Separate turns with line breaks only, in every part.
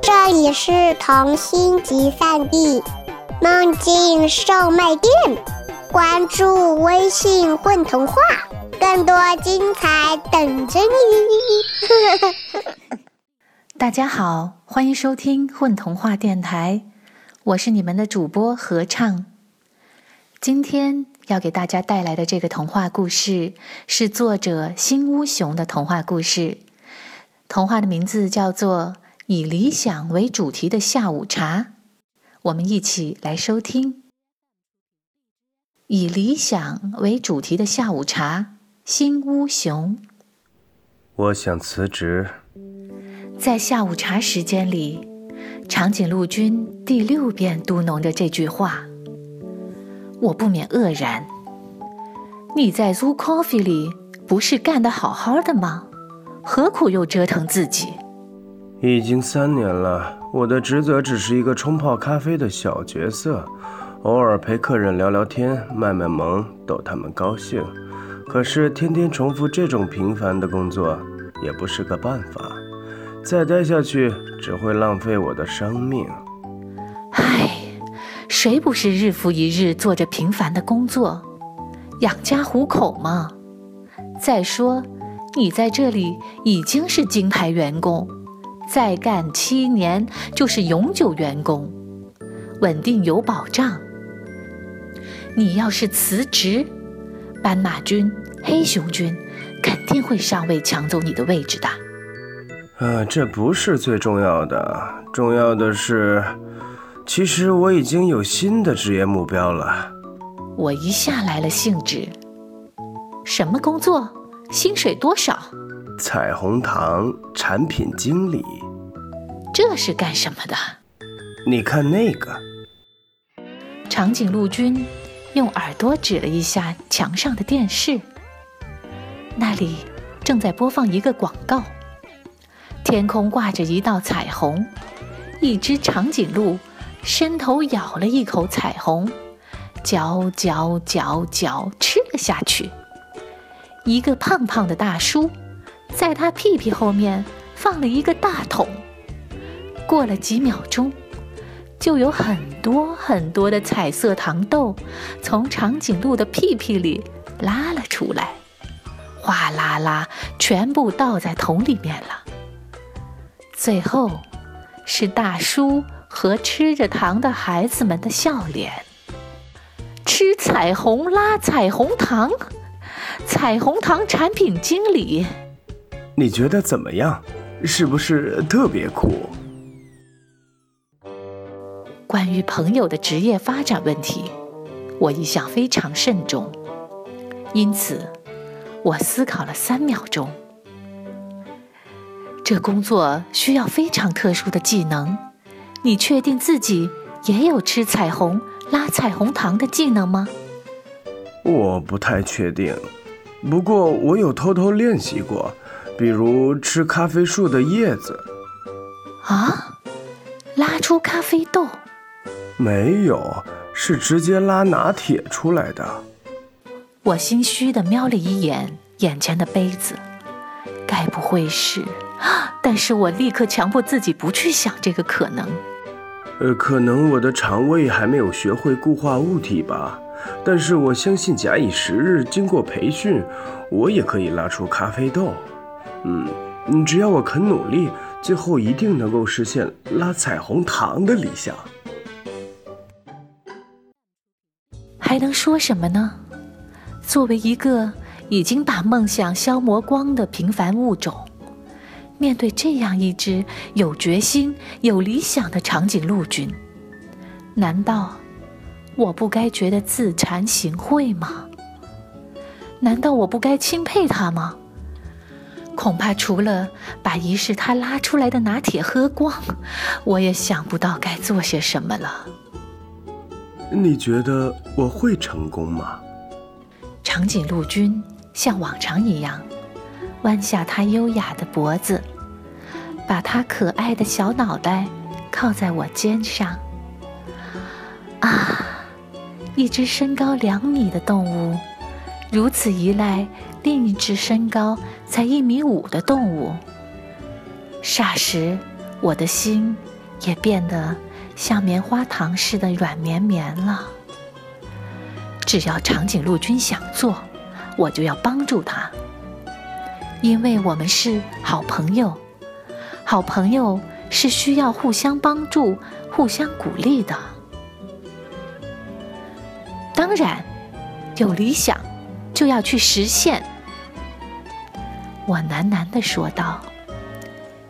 这里是童心集散地，梦境售卖店。关注微信“混童话”，更多精彩等着你。
大家好，欢迎收听混童话电台，我是你们的主播合唱。今天要给大家带来的这个童话故事是作者新屋熊的童话故事，童话的名字叫做。以理想为主题的下午茶，我们一起来收听。以理想为主题的下午茶，新屋熊。
我想辞职。
在下午茶时间里，长颈鹿君第六遍嘟哝着这句话，我不免愕然。你在 Zoo Coffee 里不是干得好好的吗？何苦又折腾自己？
已经三年了，我的职责只是一个冲泡咖啡的小角色，偶尔陪客人聊聊天、卖卖萌，逗他们高兴。可是天天重复这种平凡的工作，也不是个办法。再待下去，只会浪费我的生命。
唉，谁不是日复一日做着平凡的工作，养家糊口吗？再说，你在这里已经是金牌员工。再干七年就是永久员工，稳定有保障。你要是辞职，斑马军、黑熊军肯定会上位抢走你的位置的。
啊，这不是最重要的，重要的是，其实我已经有新的职业目标了。
我一下来了兴致。什么工作？薪水多少？
彩虹糖产品经理，
这是干什么的？
你看那个。
长颈鹿君用耳朵指了一下墙上的电视，那里正在播放一个广告。天空挂着一道彩虹，一只长颈鹿伸头咬了一口彩虹，嚼嚼嚼嚼吃了下去。一个胖胖的大叔。在他屁屁后面放了一个大桶，过了几秒钟，就有很多很多的彩色糖豆从长颈鹿的屁屁里拉了出来，哗啦啦，全部倒在桶里面了。最后，是大叔和吃着糖的孩子们的笑脸。吃彩虹拉彩虹糖，彩虹糖产品经理。
你觉得怎么样？是不是特别酷？
关于朋友的职业发展问题，我一向非常慎重，因此我思考了三秒钟。这工作需要非常特殊的技能，你确定自己也有吃彩虹、拉彩虹糖的技能吗？
我不太确定，不过我有偷偷练习过。比如吃咖啡树的叶子，
啊，拉出咖啡豆？
没有，是直接拉拿铁出来的。
我心虚的瞄了一眼眼前的杯子，该不会是……但是我立刻强迫自己不去想这个可能。
呃，可能我的肠胃还没有学会固化物体吧。但是我相信，假以时日，经过培训，我也可以拉出咖啡豆。嗯，只要我肯努力，最后一定能够实现拉彩虹糖的理想。
还能说什么呢？作为一个已经把梦想消磨光的平凡物种，面对这样一只有决心、有理想的长颈鹿君，难道我不该觉得自惭形秽吗？难道我不该钦佩他吗？恐怕除了把仪式他拉出来的拿铁喝光，我也想不到该做些什么了。
你觉得我会成功吗？
长颈鹿君像往常一样，弯下他优雅的脖子，把他可爱的小脑袋靠在我肩上。啊，一只身高两米的动物，如此依赖。另一只身高才一米五的动物，霎时我的心也变得像棉花糖似的软绵绵了。只要长颈鹿君想做，我就要帮助他，因为我们是好朋友。好朋友是需要互相帮助、互相鼓励的。当然，有理想就要去实现。我喃喃地说道，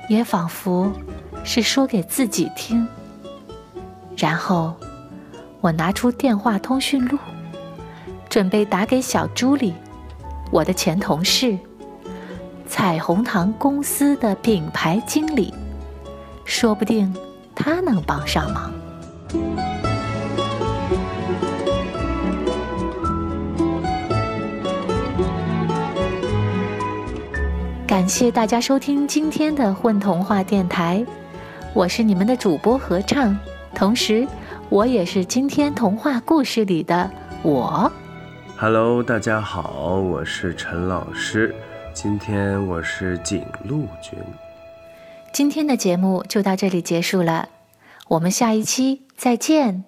也仿佛是说给自己听。然后，我拿出电话通讯录。准备打给小朱莉，我的前同事，彩虹糖公司的品牌经理，说不定他能帮上忙。感谢大家收听今天的混童话电台，我是你们的主播合唱，同时我也是今天童话故事里的我。
Hello，大家好，我是陈老师。今天我是景路君。
今天的节目就到这里结束了，我们下一期再见。